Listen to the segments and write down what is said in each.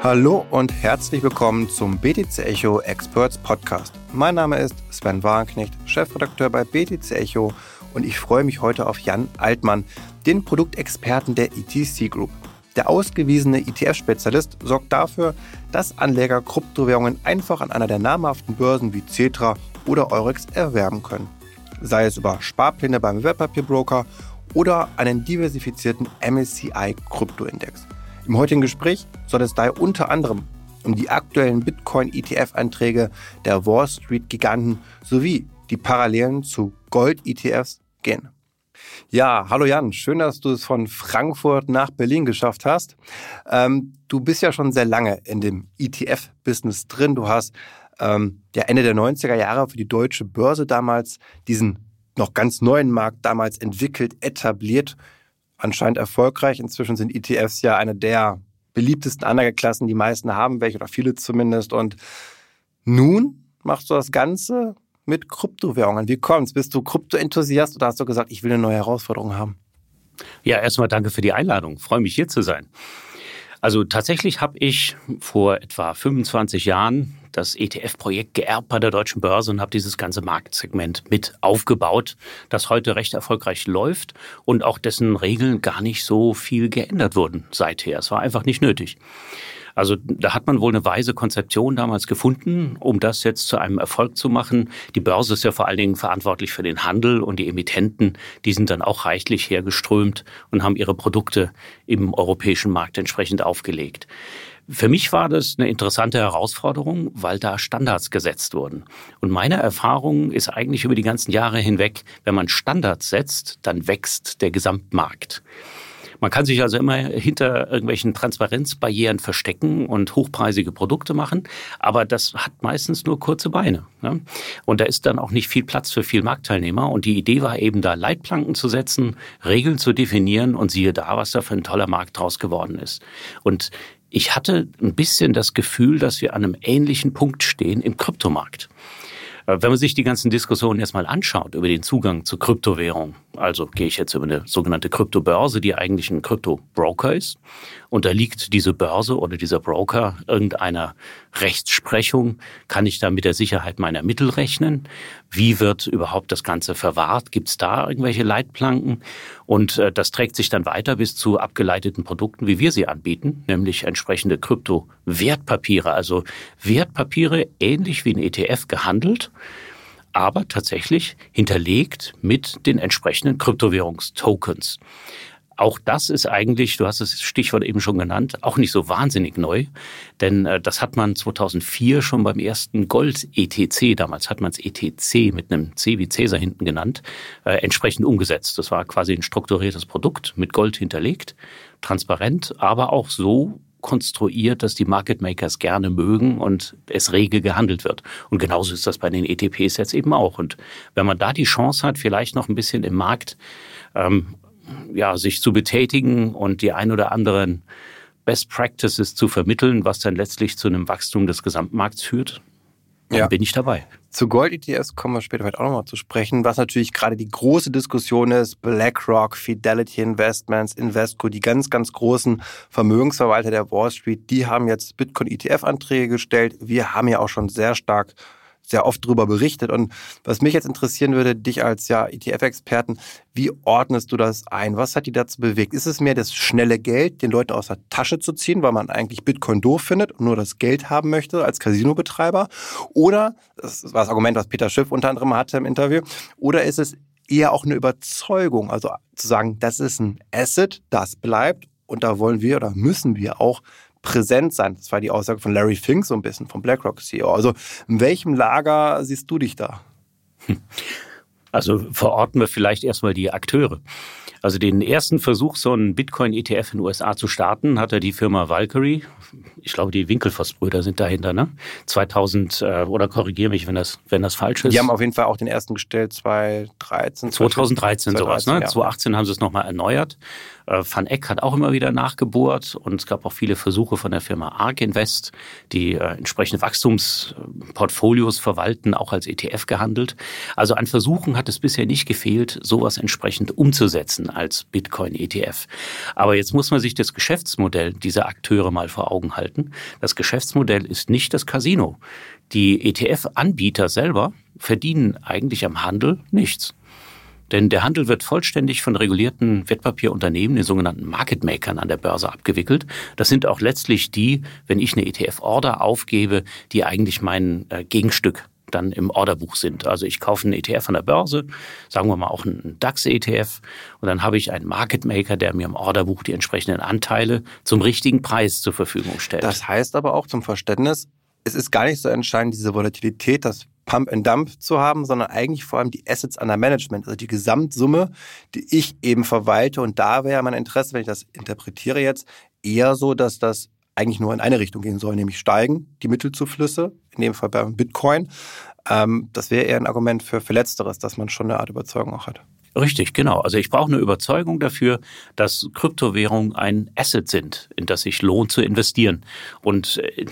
Hallo und herzlich willkommen zum BTC Echo Experts Podcast. Mein Name ist Sven Wagenknecht, Chefredakteur bei BTC Echo und ich freue mich heute auf Jan Altmann, den Produktexperten der ETC Group. Der ausgewiesene ETF-Spezialist sorgt dafür, dass Anleger Kryptowährungen einfach an einer der namhaften Börsen wie Cetra oder Eurex erwerben können. Sei es über Sparpläne beim Wertpapierbroker oder einen diversifizierten MSCI Kryptoindex. Im heutigen Gespräch soll es daher unter anderem um die aktuellen Bitcoin-ETF-Einträge der Wall Street-Giganten sowie die Parallelen zu Gold-ETFs gehen. Ja, hallo Jan, schön, dass du es von Frankfurt nach Berlin geschafft hast. Ähm, du bist ja schon sehr lange in dem ETF-Business drin. Du hast ähm, ja Ende der 90er Jahre für die deutsche Börse damals diesen noch ganz neuen Markt damals entwickelt, etabliert anscheinend erfolgreich. Inzwischen sind ETFs ja eine der beliebtesten Anlageklassen. Die meisten haben welche oder viele zumindest. Und nun machst du das Ganze mit Kryptowährungen. Wie kommt's? Bist du Krypto-Enthusiast oder hast du gesagt, ich will eine neue Herausforderung haben? Ja, erstmal danke für die Einladung. freue mich hier zu sein. Also tatsächlich habe ich vor etwa 25 Jahren das ETF-Projekt geerbt bei der Deutschen Börse und habe dieses ganze Marktsegment mit aufgebaut, das heute recht erfolgreich läuft und auch dessen Regeln gar nicht so viel geändert wurden seither. Es war einfach nicht nötig. Also da hat man wohl eine weise Konzeption damals gefunden, um das jetzt zu einem Erfolg zu machen. Die Börse ist ja vor allen Dingen verantwortlich für den Handel und die Emittenten, die sind dann auch reichlich hergeströmt und haben ihre Produkte im europäischen Markt entsprechend aufgelegt. Für mich war das eine interessante Herausforderung, weil da Standards gesetzt wurden. Und meine Erfahrung ist eigentlich über die ganzen Jahre hinweg, wenn man Standards setzt, dann wächst der Gesamtmarkt. Man kann sich also immer hinter irgendwelchen Transparenzbarrieren verstecken und hochpreisige Produkte machen, aber das hat meistens nur kurze Beine. Ne? Und da ist dann auch nicht viel Platz für viel Marktteilnehmer. Und die Idee war eben da Leitplanken zu setzen, Regeln zu definieren und siehe da, was da für ein toller Markt draus geworden ist. Und ich hatte ein bisschen das Gefühl, dass wir an einem ähnlichen Punkt stehen im Kryptomarkt. Äh, wenn man sich die ganzen Diskussionen erstmal anschaut über den Zugang zu Kryptowährung, also gehe ich jetzt über eine sogenannte Kryptobörse, die eigentlich ein Kryptobroker ist, und da liegt diese Börse oder dieser Broker irgendeiner Rechtsprechung, kann ich da mit der Sicherheit meiner Mittel rechnen? Wie wird überhaupt das Ganze verwahrt? Gibt es da irgendwelche Leitplanken? Und äh, das trägt sich dann weiter bis zu abgeleiteten Produkten, wie wir sie anbieten, nämlich entsprechende Kryptowertpapiere, also Wertpapiere ähnlich wie ein ETF gehandelt aber tatsächlich hinterlegt mit den entsprechenden Kryptowährungstokens. Auch das ist eigentlich, du hast das Stichwort eben schon genannt, auch nicht so wahnsinnig neu, denn äh, das hat man 2004 schon beim ersten Gold-ETC, damals hat man es ETC mit einem C wie Cäsar hinten genannt, äh, entsprechend umgesetzt. Das war quasi ein strukturiertes Produkt mit Gold hinterlegt, transparent, aber auch so konstruiert, dass die Market Makers gerne mögen und es rege gehandelt wird. Und genauso ist das bei den ETPs jetzt eben auch. Und wenn man da die Chance hat, vielleicht noch ein bisschen im Markt ähm, ja, sich zu betätigen und die ein oder anderen Best Practices zu vermitteln, was dann letztlich zu einem Wachstum des Gesamtmarkts führt, dann ja. bin ich dabei. Zu Gold-ETFs kommen wir später vielleicht auch nochmal zu sprechen. Was natürlich gerade die große Diskussion ist, BlackRock, Fidelity Investments, Invesco, die ganz, ganz großen Vermögensverwalter der Wall Street, die haben jetzt Bitcoin-ETF-Anträge gestellt. Wir haben ja auch schon sehr stark sehr oft darüber berichtet. Und was mich jetzt interessieren würde, dich als ja ETF-Experten, wie ordnest du das ein? Was hat die dazu bewegt? Ist es mehr das schnelle Geld, den Leuten aus der Tasche zu ziehen, weil man eigentlich Bitcoin doof findet und nur das Geld haben möchte als Casino-Betreiber? Oder, das war das Argument, was Peter Schiff unter anderem hatte im Interview, oder ist es eher auch eine Überzeugung, also zu sagen, das ist ein Asset, das bleibt und da wollen wir oder müssen wir auch präsent sein. Das war die Aussage von Larry Fink so ein bisschen, vom BlackRock CEO. Also in welchem Lager siehst du dich da? Also verorten wir vielleicht erstmal die Akteure. Also den ersten Versuch, so einen Bitcoin-ETF in den USA zu starten, hatte die Firma Valkyrie. Ich glaube, die Winkelfoss-Brüder sind dahinter, ne? 2000, äh, oder korrigiere mich, wenn das, wenn das falsch ist. Die haben auf jeden Fall auch den ersten gestellt, 2013. 2013, 2013 sowas, ne? Ja. 2018 haben sie es nochmal erneuert. Äh, Van Eck hat auch immer wieder nachgebohrt und es gab auch viele Versuche von der Firma ARK Invest, die äh, entsprechende Wachstumsportfolios verwalten, auch als ETF gehandelt. Also an Versuchen hat es bisher nicht gefehlt, sowas entsprechend umzusetzen als Bitcoin-ETF. Aber jetzt muss man sich das Geschäftsmodell dieser Akteure mal vor Augen halten. Das Geschäftsmodell ist nicht das Casino. Die ETF-Anbieter selber verdienen eigentlich am Handel nichts. Denn der Handel wird vollständig von regulierten Wertpapierunternehmen, den sogenannten Market Makern an der Börse abgewickelt. Das sind auch letztlich die, wenn ich eine ETF-Order aufgebe, die eigentlich mein äh, Gegenstück dann im Orderbuch sind. Also ich kaufe einen ETF an der Börse, sagen wir mal auch einen DAX-ETF und dann habe ich einen Market Maker, der mir im Orderbuch die entsprechenden Anteile zum richtigen Preis zur Verfügung stellt. Das heißt aber auch zum Verständnis, es ist gar nicht so entscheidend, diese Volatilität, das Pump and Dump zu haben, sondern eigentlich vor allem die Assets under Management, also die Gesamtsumme, die ich eben verwalte. Und da wäre mein Interesse, wenn ich das interpretiere jetzt, eher so, dass das eigentlich nur in eine Richtung gehen soll, nämlich steigen, die Mittelzuflüsse, in dem Fall beim Bitcoin. Ähm, das wäre eher ein Argument für, für Letzteres, dass man schon eine Art Überzeugung auch hat. Richtig, genau. Also ich brauche eine Überzeugung dafür, dass Kryptowährungen ein Asset sind, in das sich lohnt zu investieren. Und äh,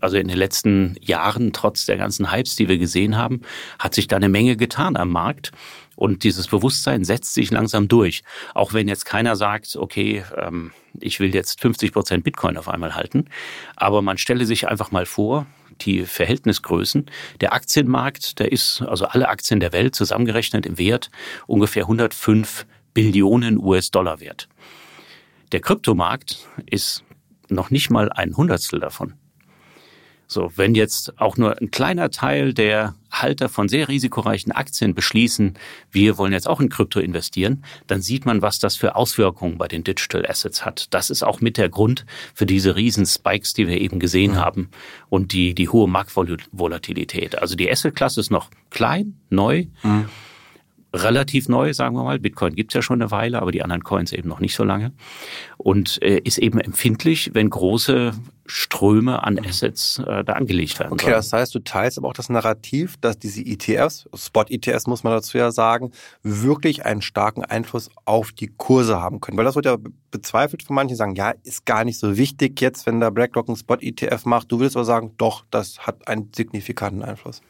also in den letzten Jahren, trotz der ganzen Hypes, die wir gesehen haben, hat sich da eine Menge getan am Markt. Und dieses Bewusstsein setzt sich langsam durch. Auch wenn jetzt keiner sagt, okay, ähm, ich will jetzt 50 Prozent Bitcoin auf einmal halten. Aber man stelle sich einfach mal vor, die Verhältnisgrößen. Der Aktienmarkt, der ist, also alle Aktien der Welt zusammengerechnet im Wert ungefähr 105 Billionen US-Dollar wert. Der Kryptomarkt ist noch nicht mal ein Hundertstel davon. So, wenn jetzt auch nur ein kleiner Teil der Halter von sehr risikoreichen Aktien beschließen, wir wollen jetzt auch in Krypto investieren, dann sieht man, was das für Auswirkungen bei den Digital Assets hat. Das ist auch mit der Grund für diese riesen Spikes, die wir eben gesehen mhm. haben und die, die hohe Marktvolatilität. Also die Asset-Klasse ist noch klein, neu. Mhm relativ neu, sagen wir mal. Bitcoin gibt's ja schon eine Weile, aber die anderen Coins eben noch nicht so lange. Und äh, ist eben empfindlich, wenn große Ströme an Assets äh, da angelegt werden. Okay, sollen. das heißt, du teilst aber auch das Narrativ, dass diese ETFs, Spot-ETFs muss man dazu ja sagen, wirklich einen starken Einfluss auf die Kurse haben können. Weil das wird ja bezweifelt von manchen, sagen, ja, ist gar nicht so wichtig jetzt, wenn der BlackRock einen Spot-ETF macht. Du willst aber sagen, doch, das hat einen signifikanten Einfluss.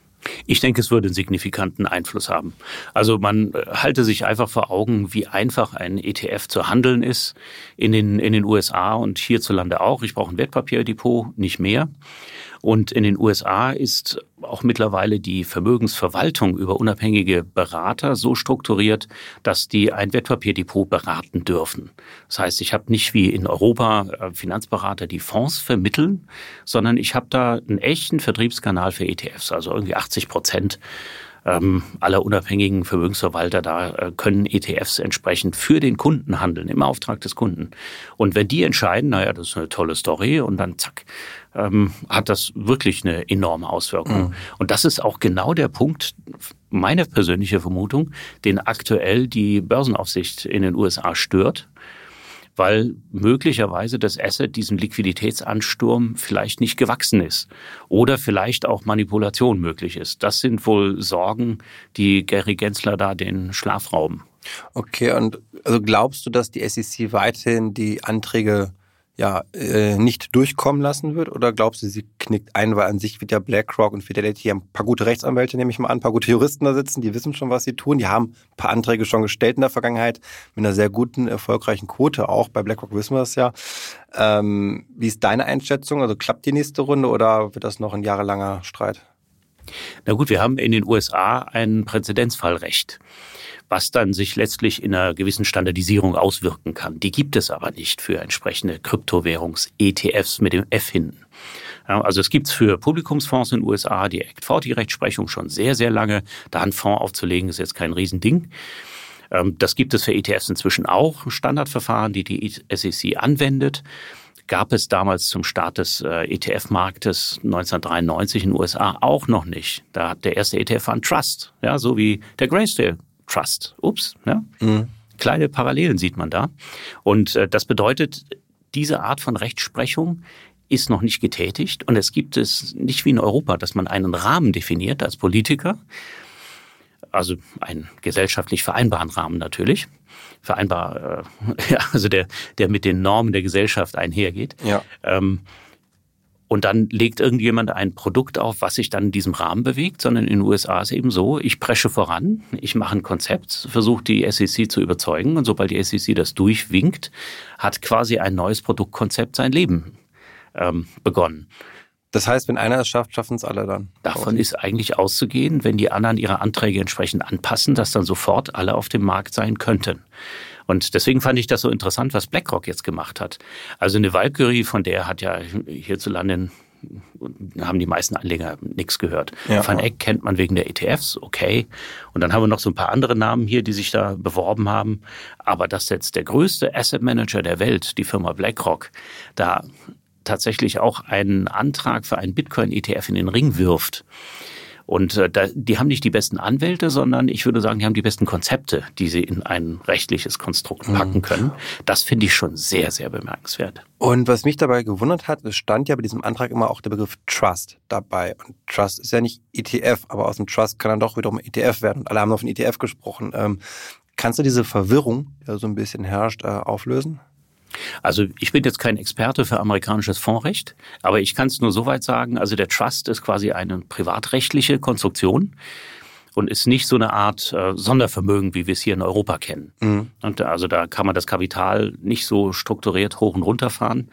Ich denke, es würde einen signifikanten Einfluss haben. Also man äh, halte sich einfach vor Augen, wie einfach ein ETF zu handeln ist in den, in den USA und hierzulande auch. Ich brauche ein Wertpapierdepot, nicht mehr. Und in den USA ist auch mittlerweile die Vermögensverwaltung über unabhängige Berater so strukturiert, dass die ein Wertpapierdepot beraten dürfen. Das heißt, ich habe nicht wie in Europa äh, Finanzberater, die Fonds vermitteln, sondern ich habe da einen echten Vertriebskanal für ETFs, also irgendwie 80 Prozent ähm, aller unabhängigen Vermögensverwalter da äh, können ETFs entsprechend für den Kunden handeln, im Auftrag des Kunden. Und wenn die entscheiden, naja, das ist eine tolle Story und dann zack, ähm, hat das wirklich eine enorme Auswirkung. Mhm. Und das ist auch genau der Punkt, meine persönliche Vermutung, den aktuell die Börsenaufsicht in den USA stört weil möglicherweise das Asset diesem Liquiditätsansturm vielleicht nicht gewachsen ist oder vielleicht auch Manipulation möglich ist. Das sind wohl Sorgen, die Gary Gensler da den Schlaf rauben. Okay, und also glaubst du, dass die SEC weiterhin die Anträge ja, äh, nicht durchkommen lassen wird? Oder glaubst du, sie knickt ein, weil an sich wird ja BlackRock und Fidelity ein paar gute Rechtsanwälte, nehme ich mal an, ein paar gute Juristen da sitzen, die wissen schon, was sie tun. Die haben ein paar Anträge schon gestellt in der Vergangenheit mit einer sehr guten, erfolgreichen Quote auch. Bei BlackRock wissen wir es ja. Ähm, wie ist deine Einschätzung? Also klappt die nächste Runde oder wird das noch ein jahrelanger Streit? Na gut, wir haben in den USA ein Präzedenzfallrecht was dann sich letztlich in einer gewissen Standardisierung auswirken kann. Die gibt es aber nicht für entsprechende Kryptowährungs-ETFs mit dem F hinten. Also es gibt es für Publikumsfonds in den USA die Act 40 Rechtsprechung schon sehr, sehr lange. Da einen Fonds aufzulegen ist jetzt kein Riesending. Ähm, das gibt es für ETFs inzwischen auch, Standardverfahren, die die SEC anwendet gab es damals zum Start des äh, ETF-Marktes 1993 in den USA auch noch nicht. Da hat der erste ETF an Trust, ja, so wie der Grayscale Trust. Ups, ja. Mhm. Kleine Parallelen sieht man da. Und äh, das bedeutet, diese Art von Rechtsprechung ist noch nicht getätigt und es gibt es nicht wie in Europa, dass man einen Rahmen definiert als Politiker Also einen gesellschaftlich vereinbaren Rahmen natürlich. Vereinbar, äh, ja, also der, der mit den Normen der Gesellschaft einhergeht. Ja. Ähm, und dann legt irgendjemand ein Produkt auf, was sich dann in diesem Rahmen bewegt, sondern in den USA ist eben so, ich presche voran, ich mache ein Konzept, versuche die SEC zu überzeugen und sobald die SEC das durchwinkt, hat quasi ein neues Produktkonzept sein Leben ähm, begonnen. Das heißt, wenn einer es schafft, schaffen es alle dann. Davon ist eigentlich auszugehen, wenn die anderen ihre Anträge entsprechend anpassen, dass dann sofort alle auf dem Markt sein könnten. Und deswegen fand ich das so interessant, was BlackRock jetzt gemacht hat. Also eine Valkyrie, von der hat ja hierzulande haben die meisten Anleger nichts gehört. Ja, Van Eck kennt man wegen der ETFs, okay. Und dann haben wir noch so ein paar andere Namen hier, die sich da beworben haben. Aber dass jetzt der größte Asset Manager der Welt, die Firma BlackRock, da tatsächlich auch einen Antrag für einen Bitcoin-ETF in den Ring wirft. Und äh, da, die haben nicht die besten Anwälte, sondern ich würde sagen, die haben die besten Konzepte, die sie in ein rechtliches Konstrukt mhm. packen können. Das finde ich schon sehr, sehr bemerkenswert. Und was mich dabei gewundert hat, es stand ja bei diesem Antrag immer auch der Begriff Trust dabei. Und Trust ist ja nicht ETF, aber aus dem Trust kann dann doch wiederum ETF werden. Und alle haben noch von ETF gesprochen. Ähm, kannst du diese Verwirrung, die da so ein bisschen herrscht, äh, auflösen? Also ich bin jetzt kein Experte für amerikanisches Fondsrecht, aber ich kann es nur so weit sagen, also der Trust ist quasi eine privatrechtliche Konstruktion und ist nicht so eine Art äh, Sondervermögen, wie wir es hier in Europa kennen. Mhm. Und also da kann man das Kapital nicht so strukturiert hoch und runter fahren,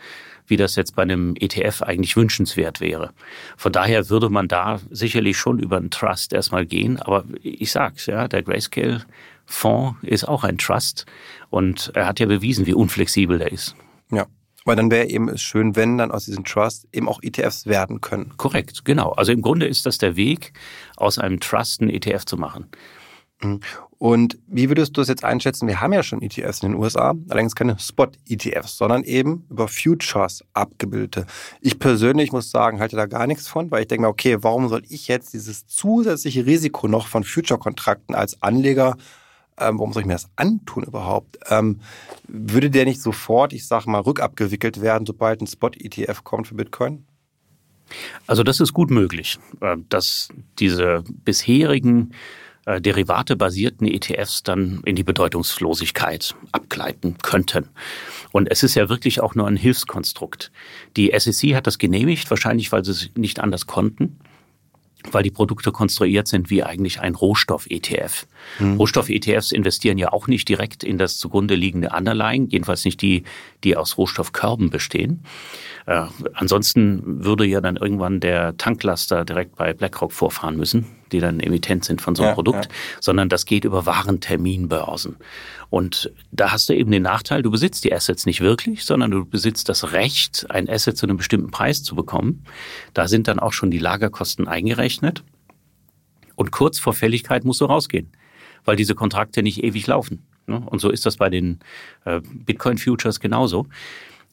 wie das jetzt bei einem ETF eigentlich wünschenswert wäre. Von daher würde man da sicherlich schon über einen Trust erstmal gehen, aber ich sag's, ja, der Grayscale Fonds ist auch ein Trust und er hat ja bewiesen, wie unflexibel der ist. Ja. Weil dann wäre eben es schön, wenn dann aus diesem Trust eben auch ETFs werden können. Korrekt, genau. Also im Grunde ist das der Weg, aus einem Trust einen ETF zu machen. Mhm. Und wie würdest du es jetzt einschätzen? Wir haben ja schon ETFs in den USA, allerdings keine Spot-ETFs, sondern eben über Futures abgebildete. Ich persönlich muss sagen, halte da gar nichts von, weil ich denke mir, okay, warum soll ich jetzt dieses zusätzliche Risiko noch von Future-Kontrakten als Anleger ähm, warum soll ich mir das antun überhaupt? Ähm, würde der nicht sofort, ich sage mal, rückabgewickelt werden, sobald ein Spot-ETF kommt für Bitcoin? Also das ist gut möglich, äh, dass diese bisherigen äh, Derivate-basierten ETFs dann in die Bedeutungslosigkeit abgleiten könnten. Und es ist ja wirklich auch nur ein Hilfskonstrukt. Die SEC hat das genehmigt, wahrscheinlich weil sie es nicht anders konnten weil die Produkte konstruiert sind wie eigentlich ein Rohstoff-ETF. Mhm. Rohstoff-ETFs investieren ja auch nicht direkt in das zugrunde liegende Underlying, jedenfalls nicht die, die aus Rohstoffkörben bestehen. Äh, ansonsten würde ja dann irgendwann der Tanklaster direkt bei BlackRock vorfahren müssen, die dann Emittent sind von so einem ja, Produkt, ja. sondern das geht über Warenterminbörsen. Und da hast du eben den Nachteil, du besitzt die Assets nicht wirklich, sondern du besitzt das Recht, ein Asset zu einem bestimmten Preis zu bekommen. Da sind dann auch schon die Lagerkosten eingerechnet. Und kurz vor Fälligkeit musst du rausgehen, weil diese Kontrakte nicht ewig laufen. Ne? Und so ist das bei den äh, Bitcoin Futures genauso.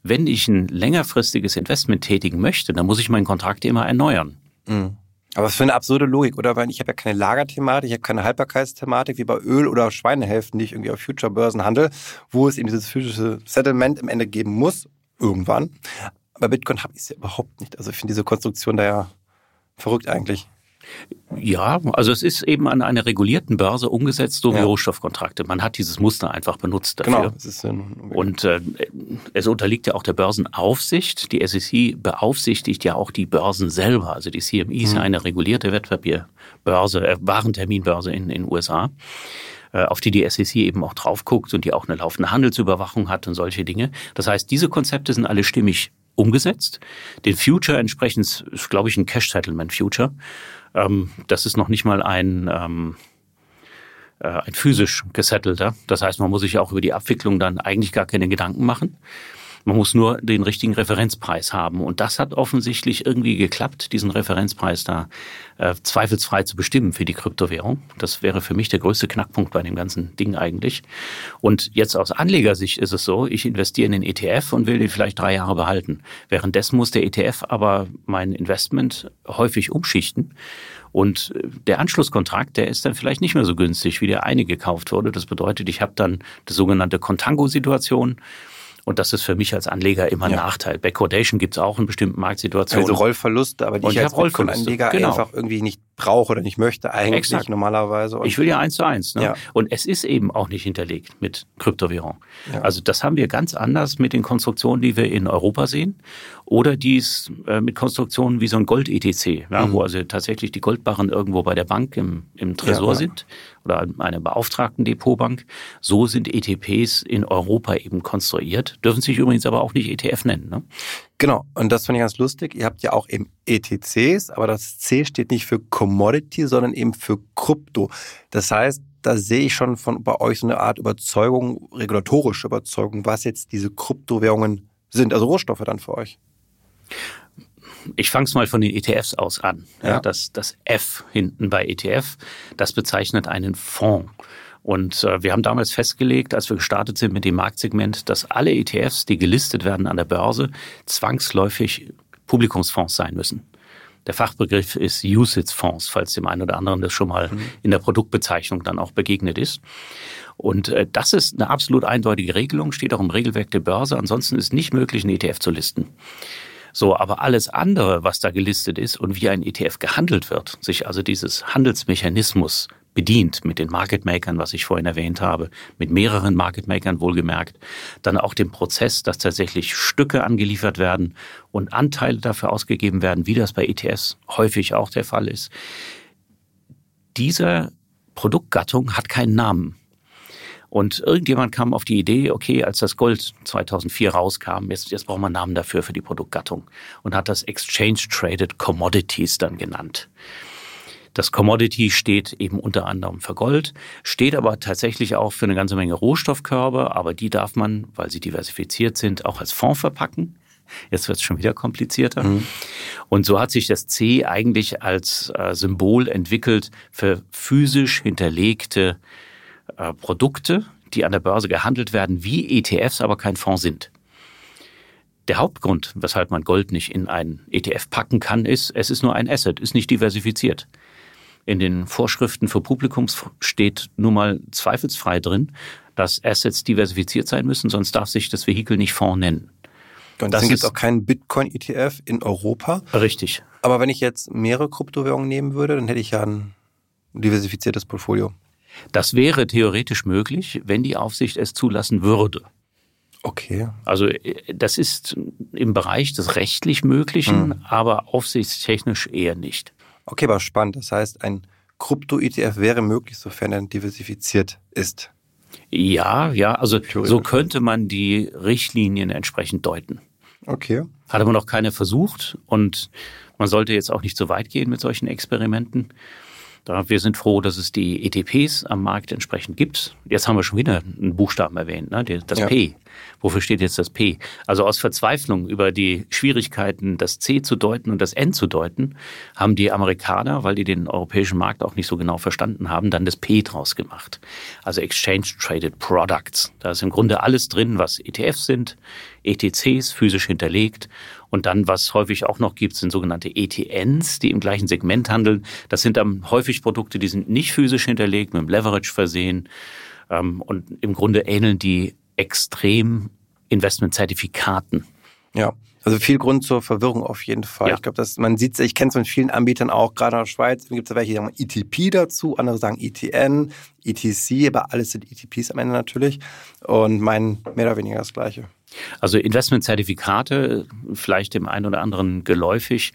Wenn ich ein längerfristiges Investment tätigen möchte, dann muss ich meinen Kontrakt immer erneuern. Mhm. Aber was für eine absurde Logik, oder? Weil ich habe ja keine Lagerthematik, ich habe keine Haltbarkeitsthematik wie bei Öl oder Schweinehälften, die ich irgendwie auf Future-Börsen handle, wo es eben dieses physische Settlement im Ende geben muss, irgendwann. Bei Bitcoin habe ich es ja überhaupt nicht. Also ich finde diese Konstruktion da ja verrückt eigentlich. Ja, also es ist eben an einer regulierten Börse umgesetzt, so wie ja. Rohstoffkontrakte. Man hat dieses Muster einfach benutzt dafür. Genau. Das ist Und äh, es unterliegt ja auch der Börsenaufsicht. Die SEC beaufsichtigt ja auch die Börsen selber. Also die CME ist ja mhm. eine regulierte Wertpapierbörse, äh, Warenterminbörse in den USA äh, auf die die SEC eben auch drauf guckt und die auch eine laufende Handelsüberwachung hat und solche Dinge. Das heißt, diese Konzepte sind alle stimmig umgesetzt. Den Future entsprechend ist, glaube ich, ein Cash-Settlement-Future. Ähm, das ist noch nicht mal ein, ähm, äh, ein physisch gesettelter. Das heißt, man muss sich auch über die Abwicklung dann eigentlich gar keine Gedanken machen. Man muss nur den richtigen Referenzpreis haben. Und das hat offensichtlich irgendwie geklappt, diesen Referenzpreis da äh, zweifelsfrei zu bestimmen für die Kryptowährung. Das wäre für mich der größte Knackpunkt bei dem ganzen Ding eigentlich. Und jetzt aus Anlegersicht ist es so, ich investiere in den ETF und will den vielleicht drei Jahre behalten. Währenddessen muss der ETF aber mein Investment häufig umschichten. Und äh, der Anschlusskontrakt, der ist dann vielleicht nicht mehr so günstig, wie der eine gekauft wurde. Das bedeutet, ich habe dann die sogenannte Contango-Situation. Und das ist für mich als Anleger immer ein ja. Nachteil. Backwardation gibt es auch in bestimmten Marktsituationen. Also Rollverluste, aber die und ich als Anleger genau. einfach irgendwie nicht brauche oder nicht möchte eigentlich Exakt. normalerweise. Und ich will ja eins zu eins. Ne? Ja. Und es ist eben auch nicht hinterlegt mit Kryptowährung. Ja. Also das haben wir ganz anders mit den Konstruktionen, die wir in Europa sehen. Oder dies äh, mit Konstruktionen wie so ein Gold-ETC, ja, mhm. wo also tatsächlich die Goldbarren irgendwo bei der Bank im, im Tresor sind oder eine beauftragten Depotbank. So sind ETPs in Europa eben konstruiert, dürfen sich übrigens aber auch nicht ETF nennen. Ne? Genau, und das finde ich ganz lustig. Ihr habt ja auch eben ETCs, aber das C steht nicht für Commodity, sondern eben für Krypto. Das heißt, da sehe ich schon von bei euch so eine Art Überzeugung, regulatorische Überzeugung, was jetzt diese Kryptowährungen sind, also Rohstoffe dann für euch. Ich fange es mal von den ETFs aus an. Ja. das, das F hinten bei ETF, das bezeichnet einen Fonds. Und äh, wir haben damals festgelegt, als wir gestartet sind mit dem Marktsegment, dass alle ETFs, die gelistet werden an der Börse, zwangsläufig Publikumsfonds sein müssen. Der Fachbegriff ist USITS-Fonds, falls dem einen oder anderen das schon mal mhm. in der Produktbezeichnung dann auch begegnet ist. Und äh, das ist eine absolut eindeutige Regelung, steht auch im Regelwerk der Börse. Ansonsten ist nicht möglich, einen ETF zu listen. So, aber alles andere, was da gelistet ist und wie ein ETF gehandelt wird, sich also dieses Handelsmechanismus bedient mit den Market Makern, was ich vorhin erwähnt habe, mit mehreren Market Makern wohlgemerkt, dann auch dem Prozess, dass tatsächlich Stücke angeliefert werden und Anteile dafür ausgegeben werden, wie das bei ETFs häufig auch der Fall ist. Diese Produktgattung hat keinen Namen. Und irgendjemand kam auf die Idee, okay, als das Gold 2004 rauskam, jetzt, jetzt brauchen wir einen Namen dafür für die Produktgattung und hat das Exchange Traded Commodities dann genannt. Das Commodity steht eben unter anderem für Gold, steht aber tatsächlich auch für eine ganze Menge Rohstoffkörbe, aber die darf man, weil sie diversifiziert sind, auch als Fonds verpacken. Jetzt wird es schon wieder komplizierter. Mhm. Und so hat sich das C eigentlich als äh, Symbol entwickelt für physisch hinterlegte äh, Produkte, die an der Börse gehandelt werden, wie ETFs, aber kein Fonds sind. Der Hauptgrund, weshalb man Gold nicht in einen ETF packen kann, ist, es ist nur ein Asset, ist nicht diversifiziert. In den Vorschriften für Publikums steht nun mal zweifelsfrei drin, dass Assets diversifiziert sein müssen, sonst darf sich das Vehikel nicht Fonds nennen. Und deswegen gibt es auch keinen Bitcoin-ETF in Europa. Richtig. Aber wenn ich jetzt mehrere Kryptowährungen nehmen würde, dann hätte ich ja ein diversifiziertes Portfolio. Das wäre theoretisch möglich, wenn die Aufsicht es zulassen würde. Okay. Also äh, das ist im Bereich des rechtlich Möglichen, hm. aber aufsichtstechnisch eher nicht. Okay, aber spannend. Das heißt, ein Krypto-ETF wäre möglich, sofern er diversifiziert ist. Ja, ja, also so könnte man die Richtlinien entsprechend deuten. Okay. Hat aber noch keiner versucht und man sollte jetzt auch nicht so weit gehen mit solchen Experimenten. Wir sind froh, dass es die ETPs am Markt entsprechend gibt. Jetzt haben wir schon wieder einen Buchstaben erwähnt, ne? das ja. P. Wofür steht jetzt das P? Also aus Verzweiflung über die Schwierigkeiten, das C zu deuten und das N zu deuten, haben die Amerikaner, weil die den europäischen Markt auch nicht so genau verstanden haben, dann das P draus gemacht. Also Exchange Traded Products. Da ist im Grunde alles drin, was ETFs sind, ETCs physisch hinterlegt und dann, was häufig auch noch gibt, sind sogenannte ETNs, die im gleichen Segment handeln. Das sind dann häufig Produkte, die sind nicht physisch hinterlegt, mit dem Leverage versehen. Ähm, und im Grunde ähneln die extrem Investmentzertifikaten. Ja, also viel Grund zur Verwirrung auf jeden Fall. Ja. Ich glaube, dass man sieht, ich kenne es von vielen Anbietern auch, gerade in der Schweiz, gibt es welche, die sagen ETP dazu, andere sagen ETN, ETC, aber alles sind ETPs am Ende natürlich und meinen mehr oder weniger das Gleiche. Also Investmentzertifikate, vielleicht dem einen oder anderen geläufig,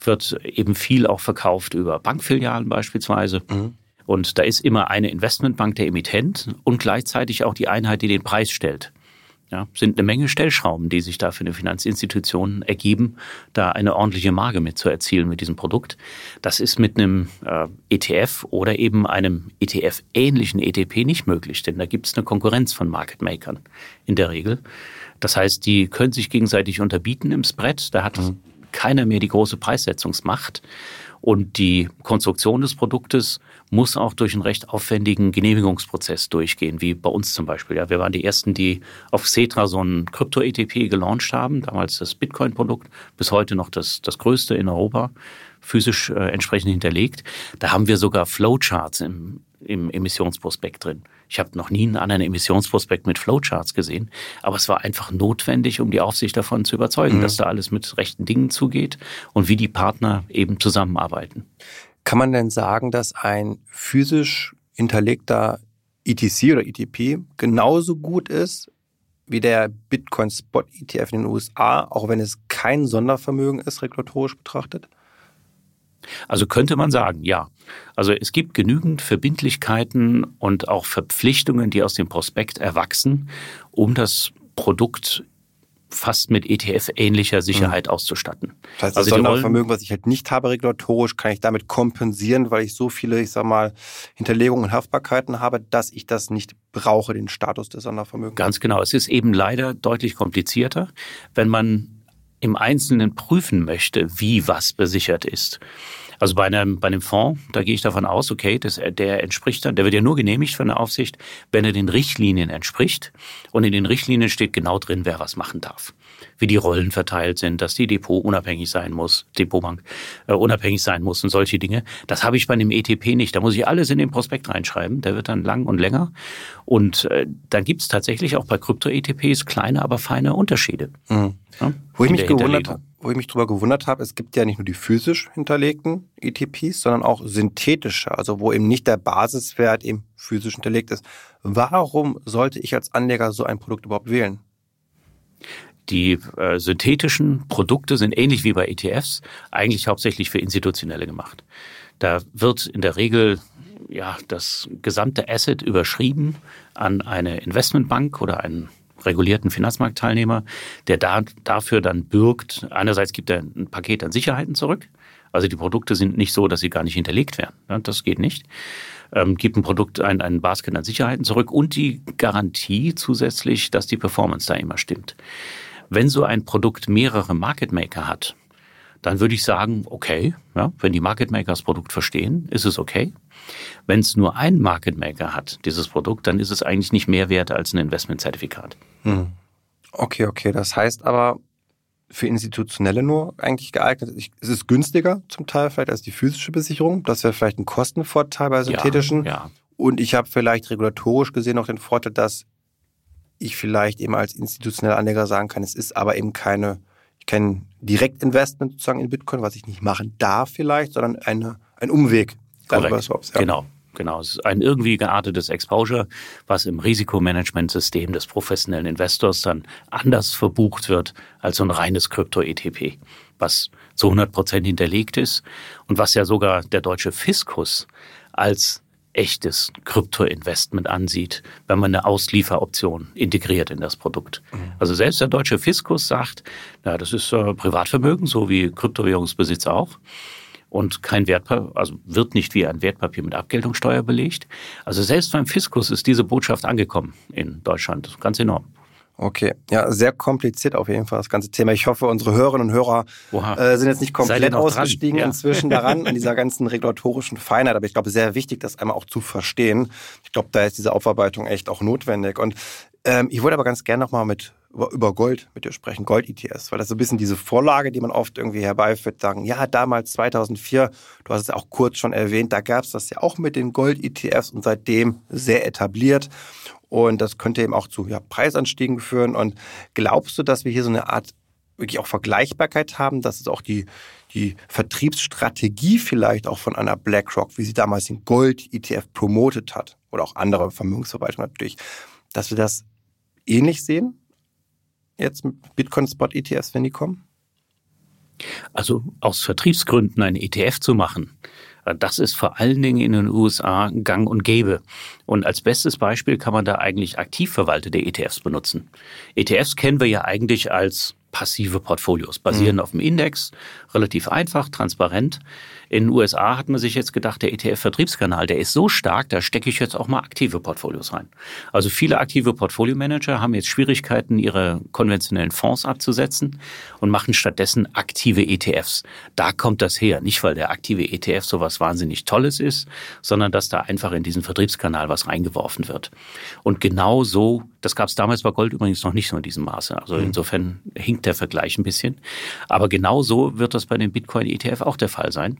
wird eben viel auch verkauft über Bankfilialen beispielsweise. Mhm. Und da ist immer eine Investmentbank der Emittent und gleichzeitig auch die Einheit, die den Preis stellt. Ja, sind eine Menge Stellschrauben, die sich da für eine Finanzinstitution ergeben, da eine ordentliche Marge mit zu erzielen mit diesem Produkt. Das ist mit einem äh, ETF oder eben einem ETF-ähnlichen ETP nicht möglich, denn da gibt es eine Konkurrenz von Market Makern in der Regel. Das heißt, die können sich gegenseitig unterbieten im Spread. Da hat mhm. keiner mehr die große Preissetzungsmacht. Und die Konstruktion des Produktes muss auch durch einen recht aufwendigen Genehmigungsprozess durchgehen, wie bei uns zum Beispiel. Ja, wir waren die ersten, die auf Cetra so ein Krypto-ETP gelauncht haben, damals das Bitcoin-Produkt, bis heute noch das, das größte in Europa, physisch äh, entsprechend hinterlegt. Da haben wir sogar Flowcharts im, im Emissionsprospekt drin. Ich habe noch nie einen anderen Emissionsprospekt mit Flowcharts gesehen, aber es war einfach notwendig, um die Aufsicht davon zu überzeugen, mhm. dass da alles mit rechten Dingen zugeht und wie die Partner eben zusammenarbeiten. Kann man denn sagen, dass ein physisch hinterlegter ETC oder ETP genauso gut ist wie der Bitcoin Spot ETF in den USA, auch wenn es kein Sondervermögen ist, regulatorisch betrachtet? Also könnte man sagen, ja. Also es gibt genügend Verbindlichkeiten und auch Verpflichtungen, die aus dem Prospekt erwachsen, um das Produkt fast mit ETF-ähnlicher Sicherheit mhm. auszustatten. Das heißt, das also Sondervermögen, was ich halt nicht habe regulatorisch, kann ich damit kompensieren, weil ich so viele, ich sag mal, Hinterlegungen und Haftbarkeiten habe, dass ich das nicht brauche, den Status des Sondervermögens. Ganz genau. Es ist eben leider deutlich komplizierter, wenn man im Einzelnen prüfen möchte, wie was besichert ist. Also bei einem, bei einem Fonds, da gehe ich davon aus, okay, das, der entspricht dann, der wird ja nur genehmigt von der Aufsicht, wenn er den Richtlinien entspricht. Und in den Richtlinien steht genau drin, wer was machen darf. Wie die Rollen verteilt sind, dass die Depot unabhängig sein muss, Depotbank äh, unabhängig sein muss und solche Dinge. Das habe ich bei einem ETP nicht. Da muss ich alles in den Prospekt reinschreiben. Der wird dann lang und länger. Und äh, dann gibt es tatsächlich auch bei Krypto-ETPs kleine, aber feine Unterschiede. Mhm. Ja, wo ich mich gewundert habe wo ich mich drüber gewundert habe, es gibt ja nicht nur die physisch hinterlegten ETPs, sondern auch synthetische, also wo eben nicht der Basiswert eben physisch hinterlegt ist. Warum sollte ich als Anleger so ein Produkt überhaupt wählen? Die äh, synthetischen Produkte sind ähnlich wie bei ETFs eigentlich hauptsächlich für Institutionelle gemacht. Da wird in der Regel ja das gesamte Asset überschrieben an eine Investmentbank oder einen regulierten Finanzmarktteilnehmer, der da, dafür dann bürgt. Einerseits gibt er ein Paket an Sicherheiten zurück. Also die Produkte sind nicht so, dass sie gar nicht hinterlegt werden. Das geht nicht. Ähm, gibt ein Produkt, ein, ein Basket an Sicherheiten zurück und die Garantie zusätzlich, dass die Performance da immer stimmt. Wenn so ein Produkt mehrere Market Maker hat, dann würde ich sagen, okay, ja, wenn die Market Maker das Produkt verstehen, ist es okay. Wenn es nur ein Market Maker hat, dieses Produkt, dann ist es eigentlich nicht mehr wert als ein Investmentzertifikat. Hm. Okay, okay. Das heißt aber für Institutionelle nur eigentlich geeignet. Es ist günstiger zum Teil vielleicht als die physische Besicherung. Das wäre vielleicht ein Kostenvorteil bei synthetischen. Ja, ja. Und ich habe vielleicht regulatorisch gesehen auch den Vorteil, dass ich vielleicht eben als institutioneller Anleger sagen kann, es ist aber eben keine, kein Direktinvestment sozusagen in Bitcoin, was ich nicht machen darf vielleicht, sondern eine, ein Umweg. Swaps, ja. Genau. Genau, es ist ein irgendwie geartetes Exposure, was im Risikomanagementsystem des professionellen Investors dann anders verbucht wird als so ein reines Krypto-ETP, was zu 100 Prozent hinterlegt ist und was ja sogar der deutsche Fiskus als echtes Krypto-Investment ansieht, wenn man eine Auslieferoption integriert in das Produkt. Mhm. Also selbst der deutsche Fiskus sagt, na, das ist äh, Privatvermögen, so wie Kryptowährungsbesitz auch und kein Wertpapier, also wird nicht wie ein Wertpapier mit Abgeltungssteuer belegt. Also selbst beim Fiskus ist diese Botschaft angekommen in Deutschland. Ganz enorm. Okay, ja, sehr kompliziert auf jeden Fall das ganze Thema. Ich hoffe, unsere Hörerinnen und Hörer äh, sind jetzt nicht komplett ausgestiegen ja. inzwischen daran, an dieser ganzen regulatorischen Feinheit. Aber ich glaube, sehr wichtig, das einmal auch zu verstehen. Ich glaube, da ist diese Aufarbeitung echt auch notwendig. Und ähm, ich wollte aber ganz gerne nochmal mit über Gold mit dir sprechen, Gold-ETS, weil das so ein bisschen diese Vorlage, die man oft irgendwie herbeiführt, sagen, ja, damals 2004, du hast es auch kurz schon erwähnt, da gab es das ja auch mit den Gold-ETFs und seitdem sehr etabliert. Und das könnte eben auch zu ja, Preisanstiegen führen. Und glaubst du, dass wir hier so eine Art wirklich auch Vergleichbarkeit haben, dass es auch die, die Vertriebsstrategie vielleicht auch von einer BlackRock, wie sie damals den Gold-ETF promotet hat, oder auch andere Vermögensverwaltungen natürlich, dass wir das ähnlich sehen? Jetzt mit Bitcoin-Spot-ETFs, wenn die kommen? Also aus Vertriebsgründen ein ETF zu machen, das ist vor allen Dingen in den USA gang und gäbe. Und als bestes Beispiel kann man da eigentlich aktiv verwaltete ETFs benutzen. ETFs kennen wir ja eigentlich als passive Portfolios, basieren mhm. auf dem Index, relativ einfach, transparent. In den USA hat man sich jetzt gedacht, der ETF-Vertriebskanal, der ist so stark, da stecke ich jetzt auch mal aktive Portfolios rein. Also viele aktive Portfolio-Manager haben jetzt Schwierigkeiten, ihre konventionellen Fonds abzusetzen und machen stattdessen aktive ETFs. Da kommt das her. Nicht, weil der aktive ETF so was wahnsinnig Tolles ist, sondern dass da einfach in diesen Vertriebskanal was reingeworfen wird. Und genau so, das gab es damals bei Gold übrigens noch nicht so in diesem Maße. Also mhm. insofern hinkt der Vergleich ein bisschen. Aber genau so wird das bei dem Bitcoin-ETF auch der Fall sein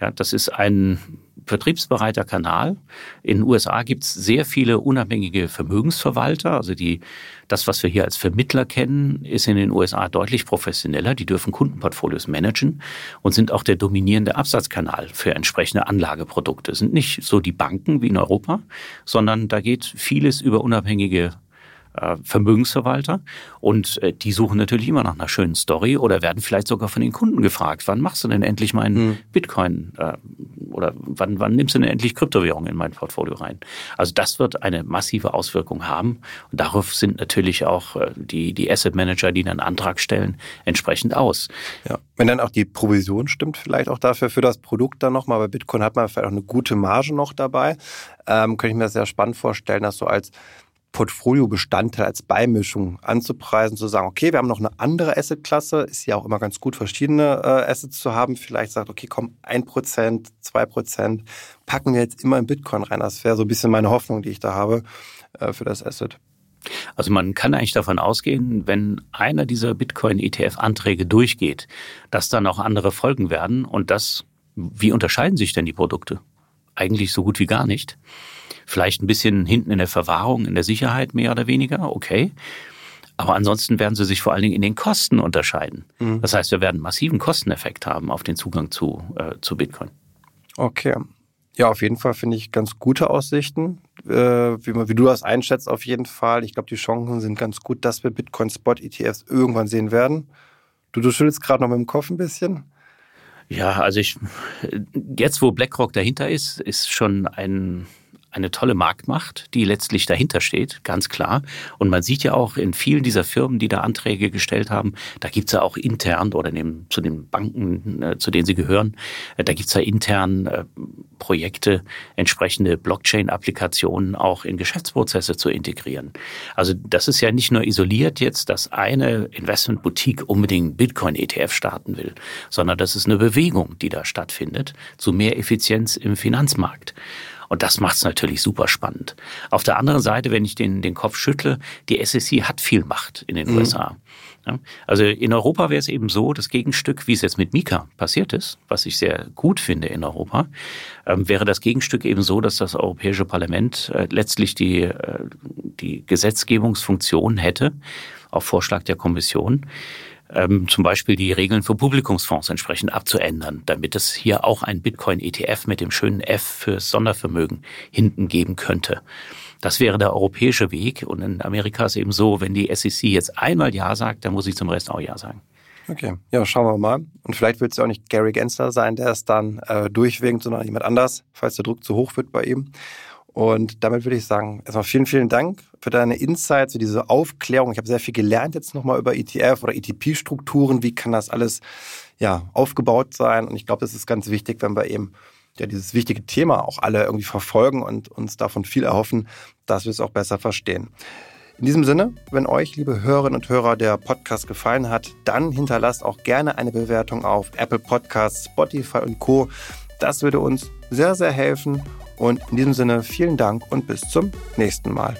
Ja, das ist ein vertriebsbereiter Kanal. In den USA gibt es sehr viele unabhängige Vermögensverwalter. Also die, das, was wir hier als Vermittler kennen, ist in den USA deutlich professioneller. Die dürfen Kundenportfolios managen und sind auch der dominierende Absatzkanal für entsprechende Anlageprodukte. Sind nicht so die Banken wie in Europa, sondern da geht vieles über unabhängige äh, Vermögensverwalter und äh, die suchen natürlich immer nach einer schönen Story oder werden vielleicht sogar von den Kunden gefragt, wann machst du denn endlich meinen hm. Bitcoin äh, oder wann, wann nimmst du denn endlich Kryptowährung in mein Portfolio rein? Also das wird eine massive Auswirkung haben und darauf sind natürlich auch die, die Asset Manager, die dann einen Antrag stellen, entsprechend aus. Ja. Wenn dann auch die Provision stimmt, vielleicht auch dafür für das Produkt dann nochmal. Bei Bitcoin hat man vielleicht auch eine gute Marge noch dabei. Ähm, könnte ich mir das sehr spannend vorstellen, dass so als Portfolio-Bestandteil als Beimischung anzupreisen, zu sagen, okay, wir haben noch eine andere Assetklasse, ist ja auch immer ganz gut, verschiedene äh, Assets zu haben. Vielleicht sagt, okay, komm, ein Prozent, zwei Prozent, packen wir jetzt immer in Bitcoin rein. Das wäre so ein bisschen meine Hoffnung, die ich da habe äh, für das Asset. Also man kann eigentlich davon ausgehen, wenn einer dieser Bitcoin-ETF-Anträge durchgeht, dass dann auch andere folgen werden. Und das, wie unterscheiden sich denn die Produkte? Eigentlich so gut wie gar nicht. Vielleicht ein bisschen hinten in der Verwahrung, in der Sicherheit mehr oder weniger, okay. Aber ansonsten werden sie sich vor allen Dingen in den Kosten unterscheiden. Mhm. Das heißt, wir werden einen massiven Kosteneffekt haben auf den Zugang zu, äh, zu Bitcoin. Okay. Ja, auf jeden Fall finde ich ganz gute Aussichten, äh, wie, man, wie du das einschätzt, auf jeden Fall. Ich glaube, die Chancen sind ganz gut, dass wir Bitcoin-Spot-ETFs irgendwann sehen werden. Du, du schüttelst gerade noch mit dem Kopf ein bisschen. Ja, also ich, jetzt wo BlackRock dahinter ist, ist schon ein, eine tolle Marktmacht, die letztlich dahinter steht, ganz klar. Und man sieht ja auch in vielen dieser Firmen, die da Anträge gestellt haben, da gibt's ja auch intern oder neben, zu den Banken, äh, zu denen sie gehören, äh, da gibt's ja intern äh, Projekte, entsprechende Blockchain-Applikationen auch in Geschäftsprozesse zu integrieren. Also das ist ja nicht nur isoliert jetzt, dass eine Investmentboutique unbedingt Bitcoin-ETF starten will, sondern das ist eine Bewegung, die da stattfindet zu mehr Effizienz im Finanzmarkt. Und das macht es natürlich super spannend. Auf der anderen Seite, wenn ich den, den Kopf schüttle, die SEC hat viel Macht in den mhm. USA. Also in Europa wäre es eben so, das Gegenstück, wie es jetzt mit Mika passiert ist, was ich sehr gut finde in Europa, ähm, wäre das Gegenstück eben so, dass das Europäische Parlament äh, letztlich die, äh, die Gesetzgebungsfunktion hätte, auf Vorschlag der Kommission, ähm, zum Beispiel die Regeln für Publikumsfonds entsprechend abzuändern, damit es hier auch ein Bitcoin-ETF mit dem schönen F für Sondervermögen hinten geben könnte. Das wäre der europäische Weg. Und in Amerika ist eben so, wenn die SEC jetzt einmal Ja sagt, dann muss ich zum Rest auch Ja sagen. Okay, ja, schauen wir mal. Und vielleicht wird es ja auch nicht Gary Gensler sein, der es dann äh, durchwinkt, sondern jemand anders, falls der Druck zu hoch wird bei ihm. Und damit würde ich sagen, erstmal vielen, vielen Dank für deine Insights, für diese Aufklärung. Ich habe sehr viel gelernt jetzt nochmal über ETF oder ETP-Strukturen. Wie kann das alles ja, aufgebaut sein? Und ich glaube, das ist ganz wichtig, wenn wir eben ja dieses wichtige Thema auch alle irgendwie verfolgen und uns davon viel erhoffen, dass wir es auch besser verstehen. In diesem Sinne, wenn euch, liebe Hörerinnen und Hörer, der Podcast gefallen hat, dann hinterlasst auch gerne eine Bewertung auf Apple Podcasts, Spotify und Co. Das würde uns sehr, sehr helfen und in diesem Sinne vielen Dank und bis zum nächsten Mal.